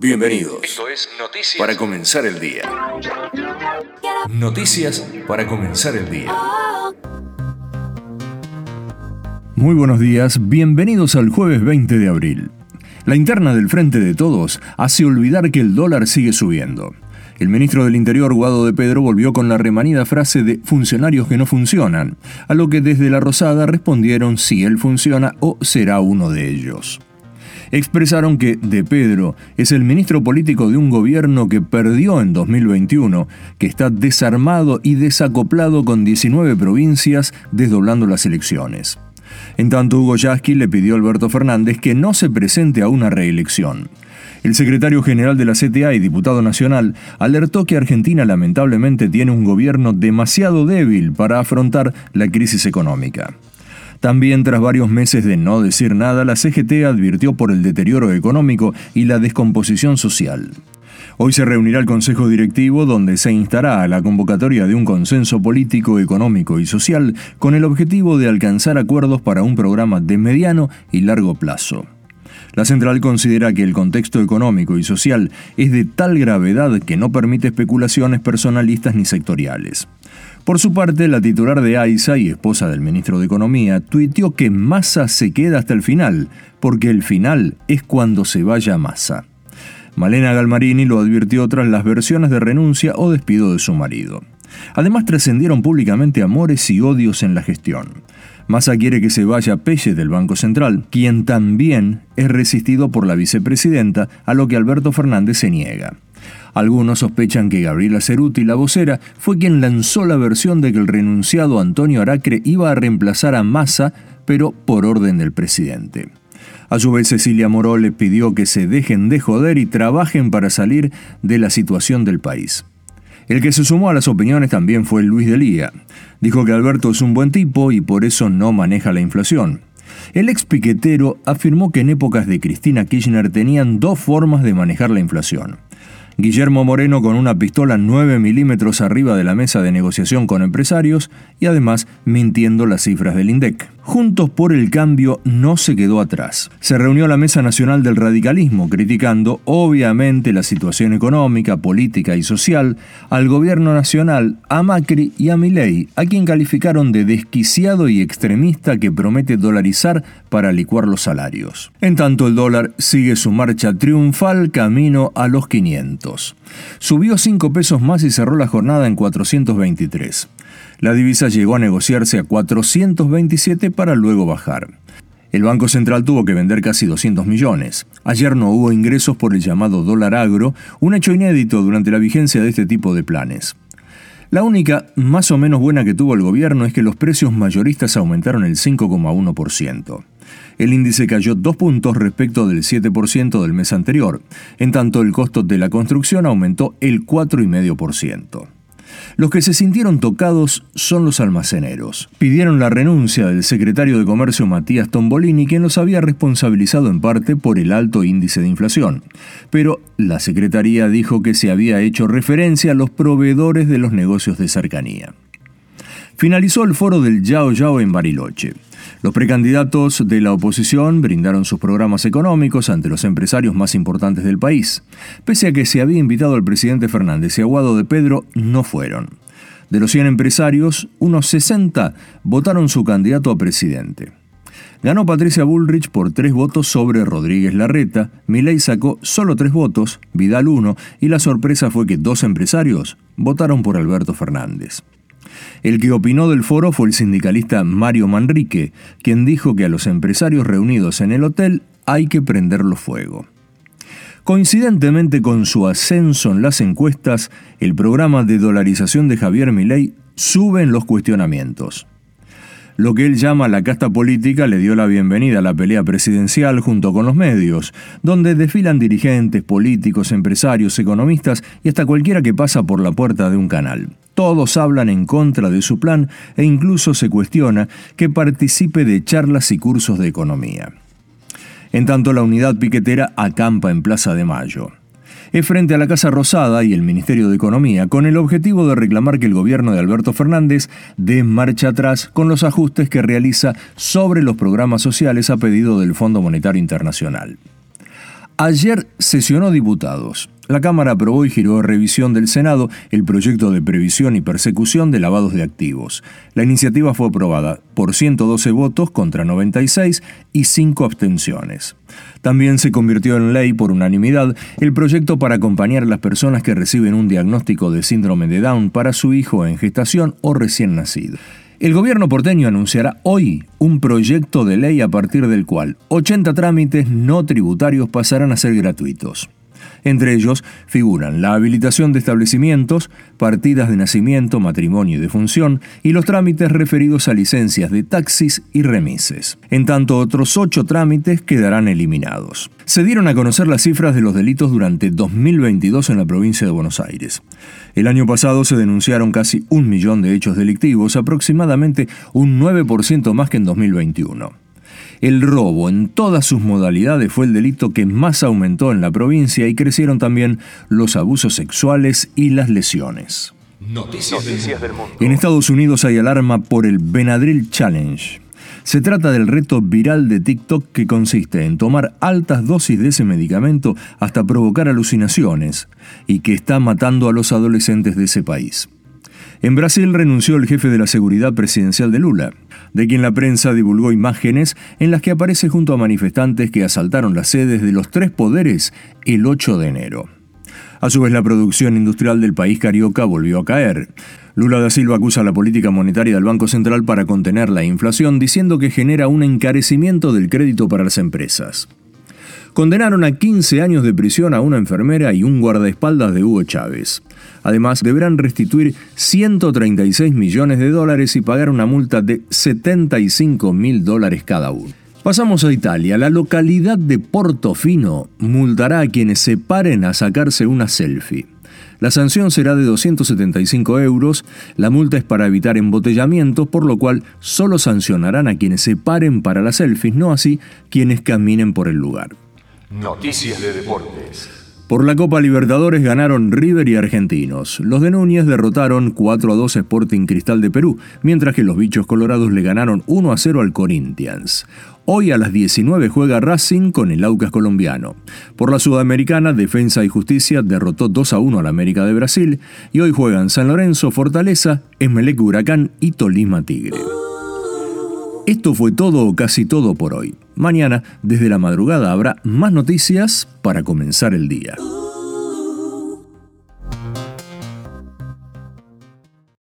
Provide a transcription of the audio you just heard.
Bienvenidos. Esto es Noticias para comenzar el día. Noticias para comenzar el día. Muy buenos días, bienvenidos al jueves 20 de abril. La interna del Frente de Todos hace olvidar que el dólar sigue subiendo. El ministro del Interior, Guado de Pedro, volvió con la remanida frase de funcionarios que no funcionan, a lo que desde la Rosada respondieron si él funciona o será uno de ellos. Expresaron que De Pedro es el ministro político de un gobierno que perdió en 2021, que está desarmado y desacoplado con 19 provincias desdoblando las elecciones. En tanto, Hugo Yasky le pidió a Alberto Fernández que no se presente a una reelección. El secretario general de la CTA y diputado nacional alertó que Argentina lamentablemente tiene un gobierno demasiado débil para afrontar la crisis económica. También tras varios meses de no decir nada, la CGT advirtió por el deterioro económico y la descomposición social. Hoy se reunirá el Consejo Directivo donde se instará a la convocatoria de un consenso político, económico y social con el objetivo de alcanzar acuerdos para un programa de mediano y largo plazo. La central considera que el contexto económico y social es de tal gravedad que no permite especulaciones personalistas ni sectoriales. Por su parte, la titular de AISA y esposa del ministro de Economía tuiteó que Massa se queda hasta el final, porque el final es cuando se vaya Massa. Malena Galmarini lo advirtió tras las versiones de renuncia o despido de su marido. Además trascendieron públicamente amores y odios en la gestión. Massa quiere que se vaya Pelle del Banco Central, quien también es resistido por la vicepresidenta, a lo que Alberto Fernández se niega. Algunos sospechan que Gabriela Ceruti, la vocera, fue quien lanzó la versión de que el renunciado Antonio Aracre iba a reemplazar a Massa, pero por orden del presidente. A su vez, Cecilia Moró le pidió que se dejen de joder y trabajen para salir de la situación del país. El que se sumó a las opiniones también fue Luis Delía. Dijo que Alberto es un buen tipo y por eso no maneja la inflación. El ex piquetero afirmó que en épocas de Cristina Kirchner tenían dos formas de manejar la inflación. Guillermo Moreno con una pistola 9 milímetros arriba de la mesa de negociación con empresarios y además mintiendo las cifras del INDEC. Juntos por el Cambio no se quedó atrás. Se reunió la Mesa Nacional del Radicalismo, criticando obviamente la situación económica, política y social al gobierno nacional, a Macri y a Milei, a quien calificaron de desquiciado y extremista que promete dolarizar para licuar los salarios. En tanto, el dólar sigue su marcha triunfal camino a los 500. Subió 5 pesos más y cerró la jornada en 423. La divisa llegó a negociarse a 427 para luego bajar. El Banco Central tuvo que vender casi 200 millones. Ayer no hubo ingresos por el llamado dólar agro, un hecho inédito durante la vigencia de este tipo de planes. La única más o menos buena que tuvo el gobierno es que los precios mayoristas aumentaron el 5,1%. El índice cayó dos puntos respecto del 7% del mes anterior, en tanto el costo de la construcción aumentó el 4,5%. Los que se sintieron tocados son los almaceneros. Pidieron la renuncia del secretario de Comercio Matías Tombolini, quien los había responsabilizado en parte por el alto índice de inflación. Pero la Secretaría dijo que se había hecho referencia a los proveedores de los negocios de cercanía. Finalizó el foro del Yao Yao en Bariloche. Los precandidatos de la oposición brindaron sus programas económicos ante los empresarios más importantes del país. Pese a que se había invitado al presidente Fernández y Aguado de Pedro, no fueron. De los 100 empresarios, unos 60 votaron su candidato a presidente. Ganó Patricia Bullrich por tres votos sobre Rodríguez Larreta, Milei sacó solo tres votos, Vidal uno, y la sorpresa fue que dos empresarios votaron por Alberto Fernández. El que opinó del foro fue el sindicalista Mario Manrique, quien dijo que a los empresarios reunidos en el hotel hay que prenderlo fuego. Coincidentemente con su ascenso en las encuestas, el programa de dolarización de Javier Milei sube en los cuestionamientos. Lo que él llama la casta política le dio la bienvenida a la pelea presidencial junto con los medios, donde desfilan dirigentes, políticos, empresarios, economistas y hasta cualquiera que pasa por la puerta de un canal. Todos hablan en contra de su plan e incluso se cuestiona que participe de charlas y cursos de economía. En tanto, la unidad piquetera acampa en Plaza de Mayo. Es frente a la Casa Rosada y el Ministerio de Economía con el objetivo de reclamar que el gobierno de Alberto Fernández dé marcha atrás con los ajustes que realiza sobre los programas sociales a pedido del Fondo Monetario Internacional. Ayer sesionó diputados. La Cámara aprobó y giró a revisión del Senado el proyecto de previsión y persecución de lavados de activos. La iniciativa fue aprobada por 112 votos contra 96 y 5 abstenciones. También se convirtió en ley por unanimidad el proyecto para acompañar a las personas que reciben un diagnóstico de síndrome de Down para su hijo en gestación o recién nacido. El gobierno porteño anunciará hoy un proyecto de ley a partir del cual 80 trámites no tributarios pasarán a ser gratuitos. Entre ellos figuran la habilitación de establecimientos, partidas de nacimiento, matrimonio y defunción y los trámites referidos a licencias de taxis y remises. En tanto, otros ocho trámites quedarán eliminados. Se dieron a conocer las cifras de los delitos durante 2022 en la provincia de Buenos Aires. El año pasado se denunciaron casi un millón de hechos delictivos, aproximadamente un 9% más que en 2021. El robo en todas sus modalidades fue el delito que más aumentó en la provincia y crecieron también los abusos sexuales y las lesiones. Noticias, del, mundo. En Estados Unidos hay alarma por el Benadryl Challenge. Se trata del reto viral de TikTok que consiste en tomar altas dosis de ese medicamento hasta provocar alucinaciones y que está matando a los adolescentes de ese país. En Brasil renunció el jefe de la seguridad presidencial de Lula, de quien la prensa divulgó imágenes en las que aparece junto a manifestantes que asaltaron las sedes de los tres poderes el 8 de enero. A su vez, la producción industrial del país carioca volvió a caer. Lula da Silva acusa la política monetaria del Banco Central para contener la inflación, diciendo que genera un encarecimiento del crédito para las empresas. Condenaron a 15 años de prisión a una enfermera y un guardaespaldas de Hugo Chávez. Además, deberán restituir 136 millones de dólares y pagar una multa de 75 mil dólares cada uno. Pasamos a Italia. La localidad de Portofino multará a quienes se paren a sacarse una selfie. La sanción será de 275 euros. La multa es para evitar embotellamientos, por lo cual solo sancionarán a quienes se paren para las selfies, no así quienes caminen por el lugar. Noticias de deportes. Por la Copa Libertadores ganaron River y Argentinos. Los de Núñez derrotaron 4 a 2 Sporting Cristal de Perú, mientras que los bichos colorados le ganaron 1 a 0 al Corinthians. Hoy a las 19 juega Racing con el Aucas colombiano. Por la Sudamericana, Defensa y Justicia derrotó 2 a 1 al América de Brasil y hoy juegan San Lorenzo, Fortaleza, Esmelec Huracán y Tolima Tigre. Esto fue todo o casi todo por hoy. Mañana, desde la madrugada, habrá más noticias para comenzar el día.